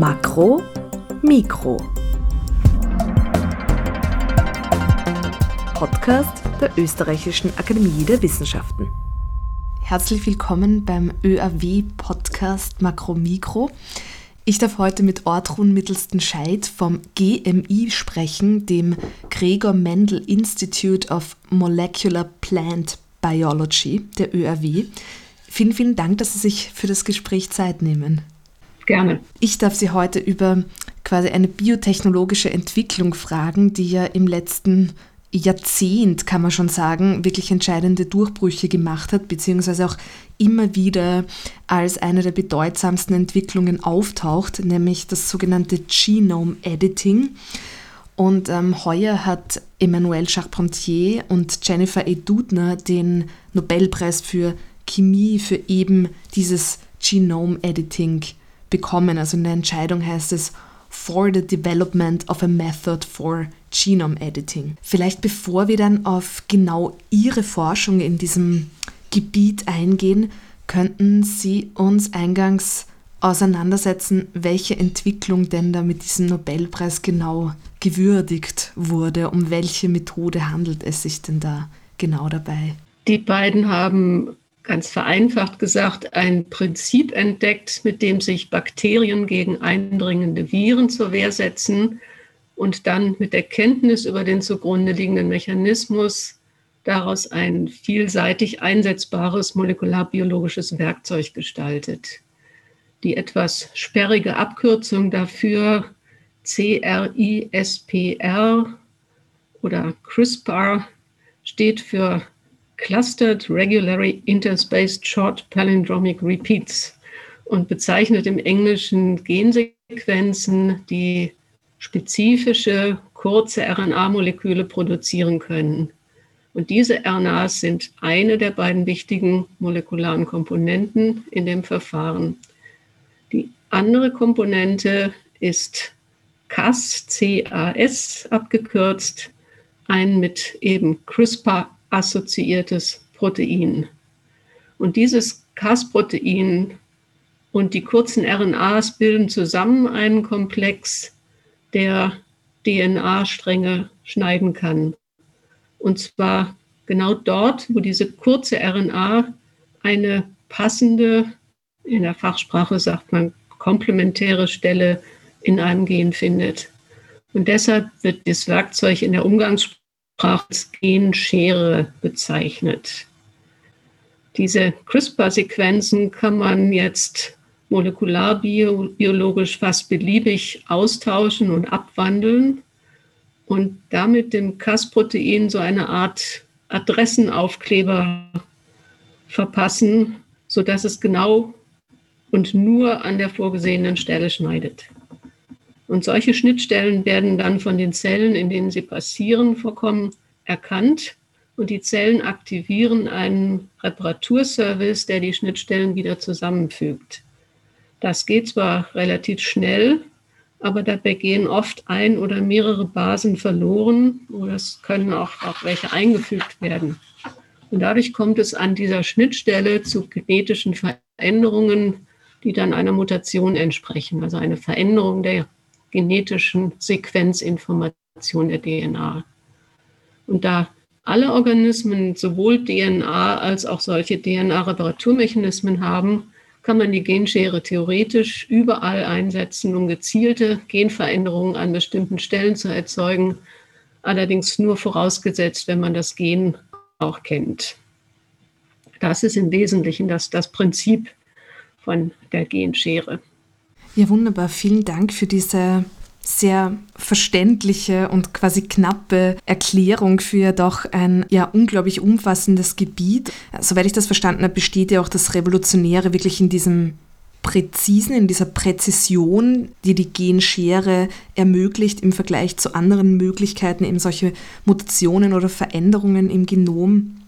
Makro, Mikro. Podcast der Österreichischen Akademie der Wissenschaften. Herzlich willkommen beim ÖAW-Podcast Makro Mikro. Ich darf heute mit Ortrun Mittelsten-Scheid vom GMI sprechen, dem Gregor Mendel Institute of Molecular Plant Biology, der ÖAW. Vielen, vielen Dank, dass Sie sich für das Gespräch Zeit nehmen. Gerne. Ich darf Sie heute über quasi eine biotechnologische Entwicklung fragen, die ja im letzten Jahrzehnt, kann man schon sagen, wirklich entscheidende Durchbrüche gemacht hat, beziehungsweise auch immer wieder als eine der bedeutsamsten Entwicklungen auftaucht, nämlich das sogenannte Genome Editing. Und ähm, heuer hat Emmanuel Charpentier und Jennifer E. Doudna den Nobelpreis für Chemie für eben dieses Genome Editing bekommen. Also in der Entscheidung heißt es For the Development of a Method for Genome Editing. Vielleicht bevor wir dann auf genau Ihre Forschung in diesem Gebiet eingehen, könnten Sie uns eingangs auseinandersetzen, welche Entwicklung denn da mit diesem Nobelpreis genau gewürdigt wurde. Um welche Methode handelt es sich denn da genau dabei? Die beiden haben ganz vereinfacht gesagt, ein Prinzip entdeckt, mit dem sich Bakterien gegen eindringende Viren zur Wehr setzen und dann mit der Kenntnis über den zugrunde liegenden Mechanismus daraus ein vielseitig einsetzbares molekularbiologisches Werkzeug gestaltet. Die etwas sperrige Abkürzung dafür CRISPR oder CRISPR steht für Clustered Regularly Interspaced Short Palindromic Repeats und bezeichnet im Englischen Gensequenzen, die spezifische kurze RNA-Moleküle produzieren können. Und diese RNAs sind eine der beiden wichtigen molekularen Komponenten in dem Verfahren. Die andere Komponente ist CAS, CAS abgekürzt, ein mit eben CRISPR assoziiertes Protein. Und dieses Cas-Protein und die kurzen RNAs bilden zusammen einen Komplex, der DNA-Stränge schneiden kann. Und zwar genau dort, wo diese kurze RNA eine passende, in der Fachsprache sagt man, komplementäre Stelle in einem Gen findet. Und deshalb wird das Werkzeug in der Umgangssprache als Genschere bezeichnet. Diese CRISPR-Sequenzen kann man jetzt molekularbiologisch fast beliebig austauschen und abwandeln und damit dem Cas-Protein so eine Art Adressenaufkleber verpassen, sodass es genau und nur an der vorgesehenen Stelle schneidet. Und solche Schnittstellen werden dann von den Zellen, in denen sie passieren, vorkommen, erkannt. Und die Zellen aktivieren einen Reparaturservice, der die Schnittstellen wieder zusammenfügt. Das geht zwar relativ schnell, aber dabei gehen oft ein oder mehrere Basen verloren oder es können auch, auch welche eingefügt werden. Und dadurch kommt es an dieser Schnittstelle zu genetischen Veränderungen, die dann einer Mutation entsprechen, also eine Veränderung der genetischen Sequenzinformation der DNA. Und da alle Organismen sowohl DNA als auch solche DNA-Reparaturmechanismen haben, kann man die Genschere theoretisch überall einsetzen, um gezielte Genveränderungen an bestimmten Stellen zu erzeugen. Allerdings nur vorausgesetzt, wenn man das Gen auch kennt. Das ist im Wesentlichen das, das Prinzip von der Genschere. Ja, wunderbar. Vielen Dank für diese sehr verständliche und quasi knappe Erklärung für doch ein ja unglaublich umfassendes Gebiet. Soweit ich das verstanden habe, besteht ja auch das Revolutionäre wirklich in diesem Präzisen, in dieser Präzision, die die Genschere ermöglicht im Vergleich zu anderen Möglichkeiten, eben solche Mutationen oder Veränderungen im Genom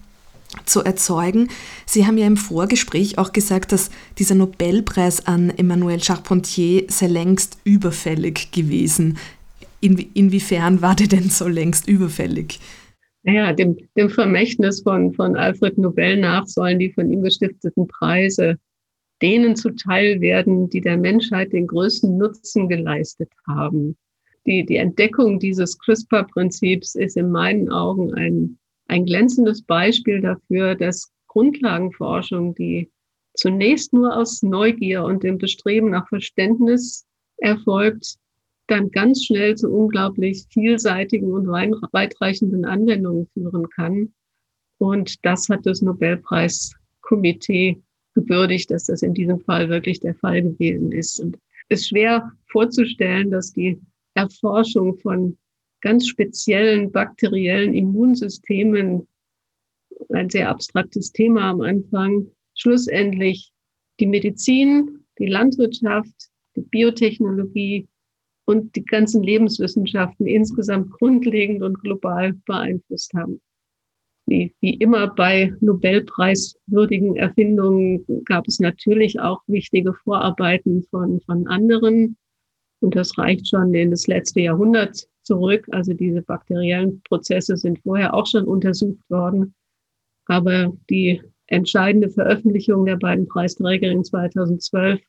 zu erzeugen. Sie haben ja im Vorgespräch auch gesagt, dass dieser Nobelpreis an Emmanuel Charpentier sei längst überfällig gewesen. In, inwiefern war der denn so längst überfällig? Naja, dem, dem Vermächtnis von, von Alfred Nobel nach sollen die von ihm gestifteten Preise denen zuteil werden, die der Menschheit den größten Nutzen geleistet haben. Die, die Entdeckung dieses CRISPR-Prinzips ist in meinen Augen ein, ein glänzendes Beispiel dafür, dass Grundlagenforschung, die zunächst nur aus Neugier und dem Bestreben nach Verständnis erfolgt, dann ganz schnell zu unglaublich vielseitigen und weitreichenden Anwendungen führen kann. Und das hat das Nobelpreiskomitee gewürdigt, dass das in diesem Fall wirklich der Fall gewesen ist. Und es ist schwer vorzustellen, dass die Erforschung von ganz speziellen bakteriellen Immunsystemen, ein sehr abstraktes Thema am Anfang, schlussendlich die Medizin, die Landwirtschaft, die Biotechnologie und die ganzen Lebenswissenschaften insgesamt grundlegend und global beeinflusst haben. Wie, wie immer bei Nobelpreiswürdigen Erfindungen gab es natürlich auch wichtige Vorarbeiten von, von anderen. Und das reicht schon in das letzte Jahrhundert zurück. Also diese bakteriellen Prozesse sind vorher auch schon untersucht worden. Aber die entscheidende Veröffentlichung der beiden Preisträgerinnen 2012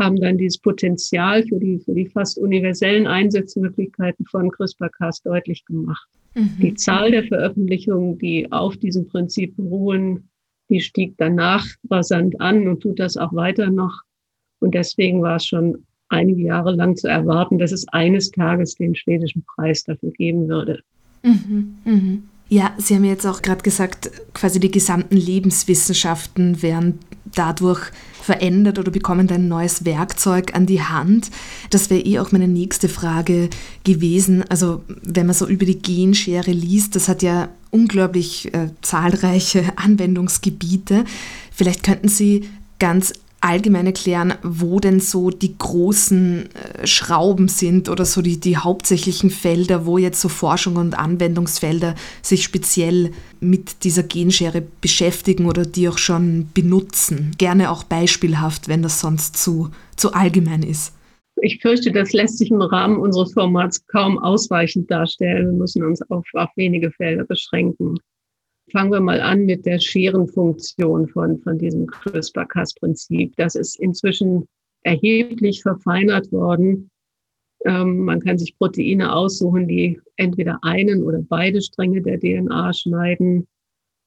haben dann dieses Potenzial für die, für die fast universellen Einsatzmöglichkeiten von CRISPR-Cas deutlich gemacht. Mhm. Die Zahl der Veröffentlichungen, die auf diesem Prinzip beruhen, die stieg danach rasant an und tut das auch weiter noch. Und deswegen war es schon einige Jahre lang zu erwarten, dass es eines Tages den schwedischen Preis dafür geben würde. Mhm, mh. Ja, Sie haben jetzt auch gerade gesagt, quasi die gesamten Lebenswissenschaften werden dadurch verändert oder bekommen ein neues Werkzeug an die Hand. Das wäre eh auch meine nächste Frage gewesen. Also wenn man so über die Genschere liest, das hat ja unglaublich äh, zahlreiche Anwendungsgebiete. Vielleicht könnten Sie ganz allgemein erklären, wo denn so die großen äh, Schrauben sind oder so die, die hauptsächlichen Felder, wo jetzt so Forschung und Anwendungsfelder sich speziell mit dieser Genschere beschäftigen oder die auch schon benutzen. Gerne auch beispielhaft, wenn das sonst zu, zu allgemein ist. Ich fürchte, das lässt sich im Rahmen unseres Formats kaum ausweichend darstellen. Wir müssen uns auf, auf wenige Felder beschränken. Fangen wir mal an mit der Scherenfunktion von, von diesem CRISPR-Cas-Prinzip. Das ist inzwischen erheblich verfeinert worden. Ähm, man kann sich Proteine aussuchen, die entweder einen oder beide Stränge der DNA schneiden.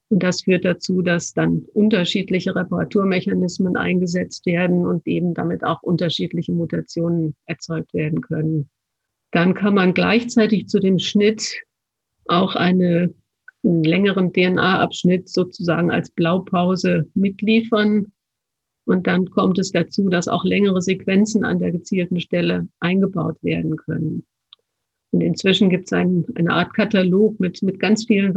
Und das führt dazu, dass dann unterschiedliche Reparaturmechanismen eingesetzt werden und eben damit auch unterschiedliche Mutationen erzeugt werden können. Dann kann man gleichzeitig zu dem Schnitt auch eine einen längeren DNA-Abschnitt sozusagen als Blaupause mitliefern. Und dann kommt es dazu, dass auch längere Sequenzen an der gezielten Stelle eingebaut werden können. Und inzwischen gibt es ein, eine Art Katalog mit, mit ganz vielen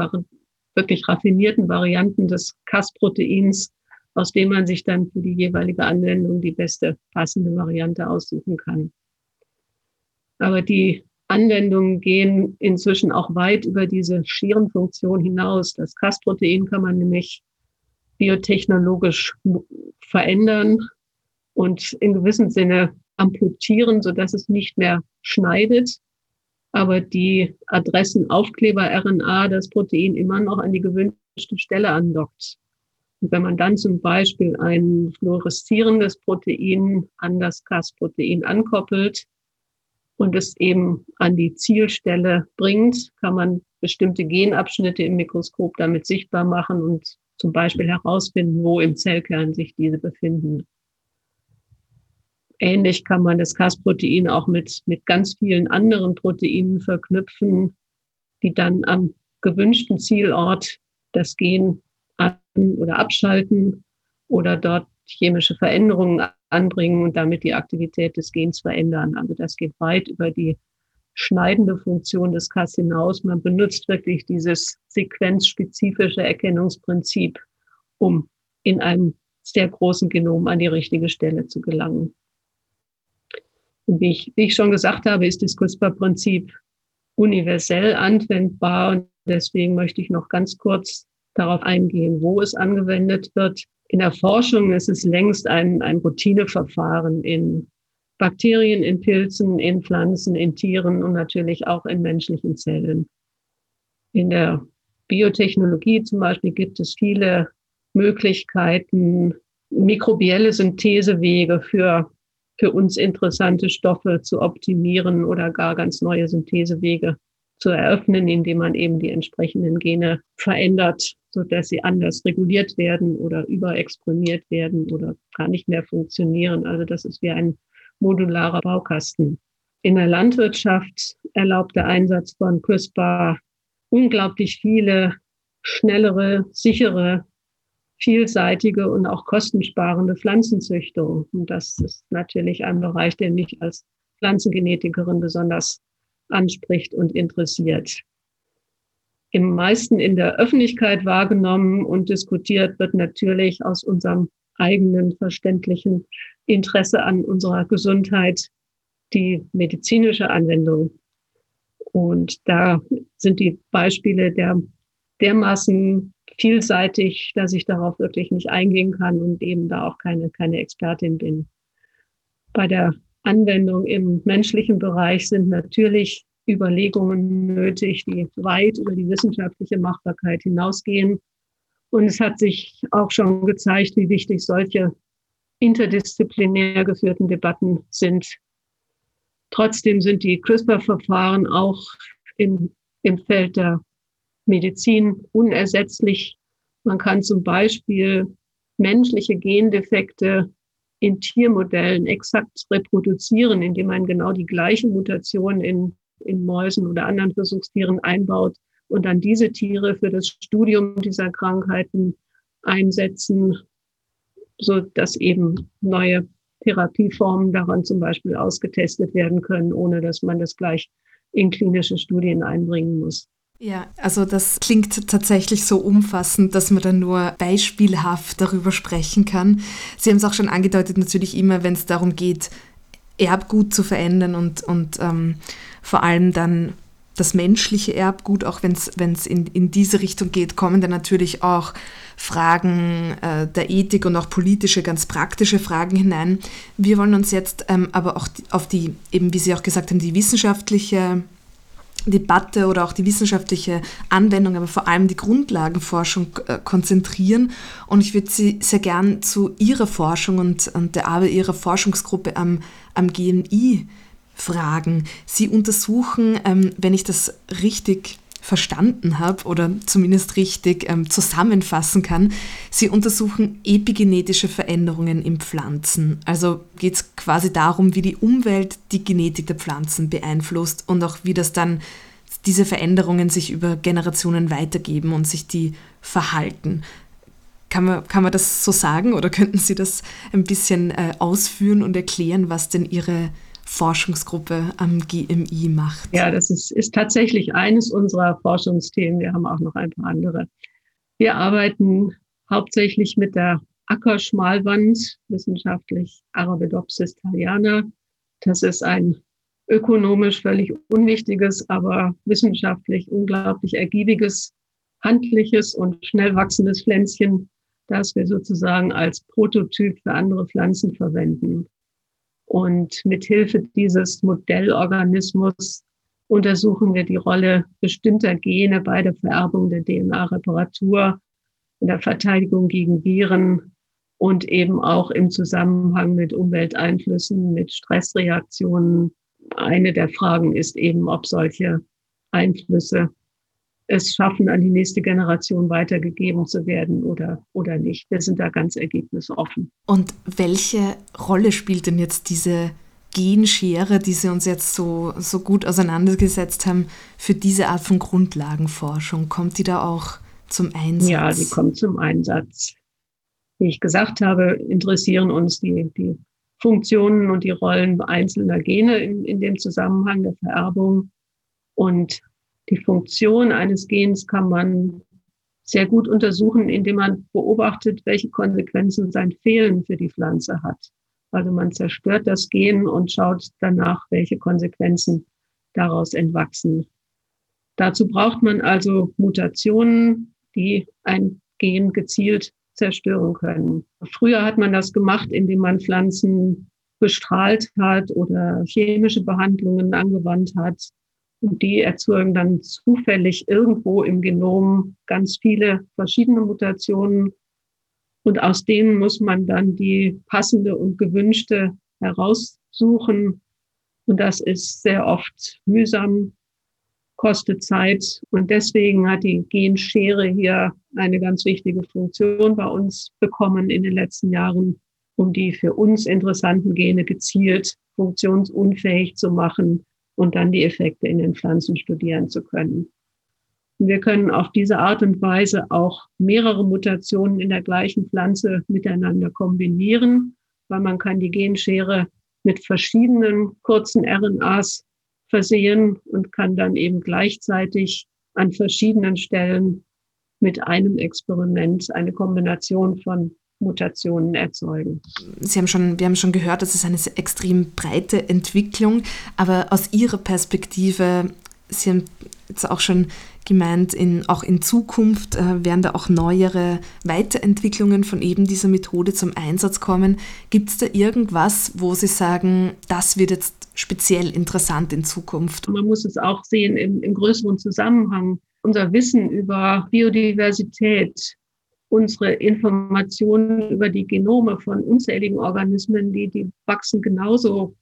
wirklich raffinierten Varianten des Cas-Proteins, aus dem man sich dann für die jeweilige Anwendung die beste passende Variante aussuchen kann. Aber die Anwendungen gehen inzwischen auch weit über diese Schierenfunktion hinaus. Das Cas-Protein kann man nämlich biotechnologisch verändern und in gewissem Sinne amputieren, sodass es nicht mehr schneidet, aber die Adressenaufkleber-RNA das Protein immer noch an die gewünschte Stelle andockt. Und wenn man dann zum Beispiel ein fluoreszierendes Protein an das Cas-Protein ankoppelt, und es eben an die Zielstelle bringt, kann man bestimmte Genabschnitte im Mikroskop damit sichtbar machen und zum Beispiel herausfinden, wo im Zellkern sich diese befinden. Ähnlich kann man das Cas-Protein auch mit, mit ganz vielen anderen Proteinen verknüpfen, die dann am gewünschten Zielort das Gen an oder abschalten oder dort chemische Veränderungen anbringen und damit die Aktivität des Gens verändern. Also das geht weit über die schneidende Funktion des Cas hinaus. Man benutzt wirklich dieses sequenzspezifische Erkennungsprinzip, um in einem sehr großen Genom an die richtige Stelle zu gelangen. Und wie ich, wie ich schon gesagt habe, ist das CRISPR-Prinzip universell anwendbar. Und deswegen möchte ich noch ganz kurz darauf eingehen, wo es angewendet wird. In der Forschung ist es längst ein, ein Routineverfahren in Bakterien, in Pilzen, in Pflanzen, in Tieren und natürlich auch in menschlichen Zellen. In der Biotechnologie zum Beispiel gibt es viele Möglichkeiten, mikrobielle Synthesewege für, für uns interessante Stoffe zu optimieren oder gar ganz neue Synthesewege zu eröffnen, indem man eben die entsprechenden Gene verändert, sodass sie anders reguliert werden oder überexprimiert werden oder gar nicht mehr funktionieren. Also das ist wie ein modularer Baukasten. In der Landwirtschaft erlaubt der Einsatz von CRISPR unglaublich viele schnellere, sichere, vielseitige und auch kostensparende Pflanzenzüchtung. Und das ist natürlich ein Bereich, der mich als Pflanzengenetikerin besonders anspricht und interessiert. Im meisten in der Öffentlichkeit wahrgenommen und diskutiert wird natürlich aus unserem eigenen verständlichen Interesse an unserer Gesundheit die medizinische Anwendung. Und da sind die Beispiele der dermaßen vielseitig, dass ich darauf wirklich nicht eingehen kann und eben da auch keine, keine Expertin bin. Bei der Anwendung im menschlichen Bereich sind natürlich Überlegungen nötig, die weit über die wissenschaftliche Machbarkeit hinausgehen. Und es hat sich auch schon gezeigt, wie wichtig solche interdisziplinär geführten Debatten sind. Trotzdem sind die CRISPR-Verfahren auch im, im Feld der Medizin unersetzlich. Man kann zum Beispiel menschliche Gendefekte in Tiermodellen exakt reproduzieren, indem man genau die gleiche Mutation in, in Mäusen oder anderen Versuchstieren einbaut und dann diese Tiere für das Studium dieser Krankheiten einsetzen, so dass eben neue Therapieformen daran zum Beispiel ausgetestet werden können, ohne dass man das gleich in klinische Studien einbringen muss. Ja, also das klingt tatsächlich so umfassend, dass man dann nur beispielhaft darüber sprechen kann. Sie haben es auch schon angedeutet, natürlich immer, wenn es darum geht, Erbgut zu verändern und, und ähm, vor allem dann das menschliche Erbgut, auch wenn es in, in diese Richtung geht, kommen dann natürlich auch Fragen äh, der Ethik und auch politische, ganz praktische Fragen hinein. Wir wollen uns jetzt ähm, aber auch auf die, eben wie Sie auch gesagt haben, die wissenschaftliche Debatte oder auch die wissenschaftliche Anwendung, aber vor allem die Grundlagenforschung äh, konzentrieren. Und ich würde Sie sehr gern zu Ihrer Forschung und, und der Arbeit Ihrer Forschungsgruppe am, am GMI fragen. Sie untersuchen, ähm, wenn ich das richtig verstanden habe oder zumindest richtig ähm, zusammenfassen kann, sie untersuchen epigenetische Veränderungen in Pflanzen. Also geht es quasi darum, wie die Umwelt die Genetik der Pflanzen beeinflusst und auch wie das dann diese Veränderungen sich über Generationen weitergeben und sich die verhalten. Kann man, kann man das so sagen oder könnten Sie das ein bisschen äh, ausführen und erklären, was denn Ihre Forschungsgruppe am GMI macht. Ja, das ist, ist tatsächlich eines unserer Forschungsthemen. Wir haben auch noch ein paar andere. Wir arbeiten hauptsächlich mit der Ackerschmalwand, wissenschaftlich Arabidopsis thaliana. Das ist ein ökonomisch völlig unwichtiges, aber wissenschaftlich unglaublich ergiebiges, handliches und schnell wachsendes Pflänzchen, das wir sozusagen als Prototyp für andere Pflanzen verwenden. Und mit Hilfe dieses Modellorganismus untersuchen wir die Rolle bestimmter Gene bei der Vererbung der DNA-Reparatur, in der Verteidigung gegen Viren und eben auch im Zusammenhang mit Umwelteinflüssen, mit Stressreaktionen. Eine der Fragen ist eben, ob solche Einflüsse es schaffen, an die nächste Generation weitergegeben zu werden oder, oder nicht. Wir sind da ganz ergebnisoffen. Und welche Rolle spielt denn jetzt diese Genschere, die Sie uns jetzt so, so gut auseinandergesetzt haben, für diese Art von Grundlagenforschung? Kommt die da auch zum Einsatz? Ja, die kommt zum Einsatz. Wie ich gesagt habe, interessieren uns die, die Funktionen und die Rollen einzelner Gene in, in dem Zusammenhang der Vererbung. Und die Funktion eines Gens kann man sehr gut untersuchen, indem man beobachtet, welche Konsequenzen sein Fehlen für die Pflanze hat. Also man zerstört das Gen und schaut danach, welche Konsequenzen daraus entwachsen. Dazu braucht man also Mutationen, die ein Gen gezielt zerstören können. Früher hat man das gemacht, indem man Pflanzen bestrahlt hat oder chemische Behandlungen angewandt hat. Und die erzeugen dann zufällig irgendwo im Genom ganz viele verschiedene Mutationen. Und aus denen muss man dann die passende und gewünschte heraussuchen. Und das ist sehr oft mühsam, kostet Zeit. Und deswegen hat die Genschere hier eine ganz wichtige Funktion bei uns bekommen in den letzten Jahren, um die für uns interessanten Gene gezielt funktionsunfähig zu machen und dann die Effekte in den Pflanzen studieren zu können. Wir können auf diese Art und Weise auch mehrere Mutationen in der gleichen Pflanze miteinander kombinieren, weil man kann die Genschere mit verschiedenen kurzen RNAs versehen und kann dann eben gleichzeitig an verschiedenen Stellen mit einem Experiment eine Kombination von Mutationen erzeugen. Sie haben schon, wir haben schon gehört, das ist eine extrem breite Entwicklung, aber aus Ihrer Perspektive, Sie haben jetzt auch schon gemeint, in, auch in Zukunft äh, werden da auch neuere Weiterentwicklungen von eben dieser Methode zum Einsatz kommen. Gibt es da irgendwas, wo Sie sagen, das wird jetzt speziell interessant in Zukunft? Man muss es auch sehen im, im größeren Zusammenhang. Unser Wissen über Biodiversität unsere Informationen über die Genome von unzähligen Organismen, die, die wachsen genauso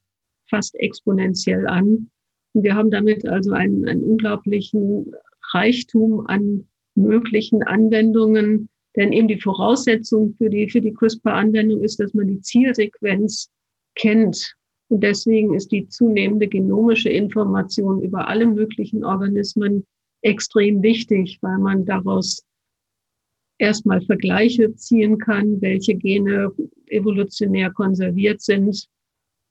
fast exponentiell an. Und wir haben damit also einen, einen unglaublichen Reichtum an möglichen Anwendungen. Denn eben die Voraussetzung für die, für die CRISPR-Anwendung ist, dass man die Zielsequenz kennt. Und deswegen ist die zunehmende genomische Information über alle möglichen Organismen extrem wichtig, weil man daraus erstmal Vergleiche ziehen kann, welche Gene evolutionär konserviert sind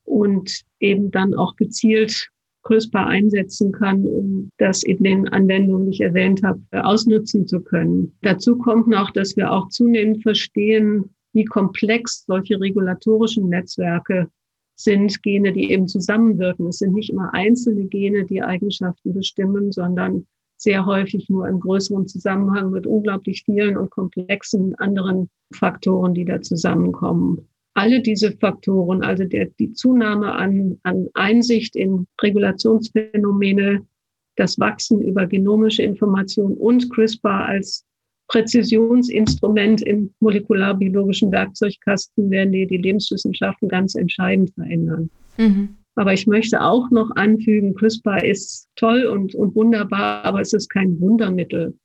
und eben dann auch gezielt CRISPR einsetzen kann, um das in den Anwendungen, die ich erwähnt habe, ausnutzen zu können. Dazu kommt noch, dass wir auch zunehmend verstehen, wie komplex solche regulatorischen Netzwerke sind, Gene, die eben zusammenwirken. Es sind nicht immer einzelne Gene, die Eigenschaften bestimmen, sondern sehr häufig nur im größeren Zusammenhang mit unglaublich vielen und komplexen anderen Faktoren, die da zusammenkommen. Alle diese Faktoren, also der, die Zunahme an, an Einsicht in Regulationsphänomene, das Wachsen über genomische Information und CRISPR als Präzisionsinstrument im molekularbiologischen Werkzeugkasten werden die, die Lebenswissenschaften ganz entscheidend verändern. Mhm. Aber ich möchte auch noch anfügen, CRISPR ist toll und, und wunderbar, aber es ist kein Wundermittel.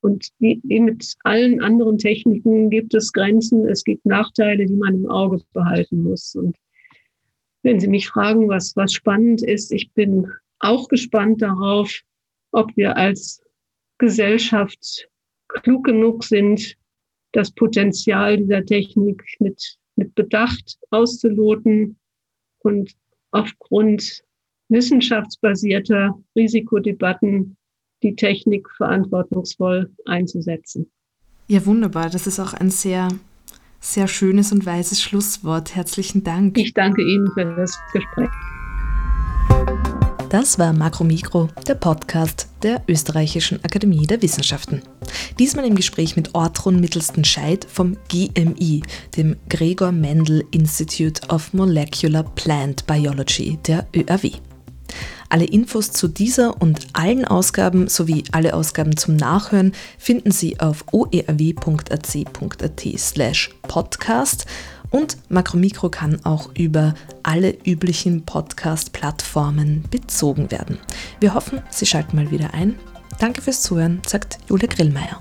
Und wie, wie mit allen anderen Techniken gibt es Grenzen, es gibt Nachteile, die man im Auge behalten muss. Und wenn Sie mich fragen, was, was spannend ist, ich bin auch gespannt darauf, ob wir als Gesellschaft klug genug sind, das Potenzial dieser Technik mit, mit Bedacht auszuloten und aufgrund wissenschaftsbasierter Risikodebatten die Technik verantwortungsvoll einzusetzen. Ja, wunderbar. Das ist auch ein sehr, sehr schönes und weises Schlusswort. Herzlichen Dank. Ich danke Ihnen für das Gespräch. Das war Makromikro, der Podcast der Österreichischen Akademie der Wissenschaften. Diesmal im Gespräch mit Ortrun Mittelsten-Scheid vom GMI, dem Gregor Mendel Institute of Molecular Plant Biology der ÖAW. Alle Infos zu dieser und allen Ausgaben sowie alle Ausgaben zum Nachhören finden Sie auf oerw.ac.at slash podcast und Makromikro kann auch über alle üblichen Podcast-Plattformen bezogen werden. Wir hoffen, Sie schalten mal wieder ein. Danke fürs Zuhören, sagt Julia Grillmeier.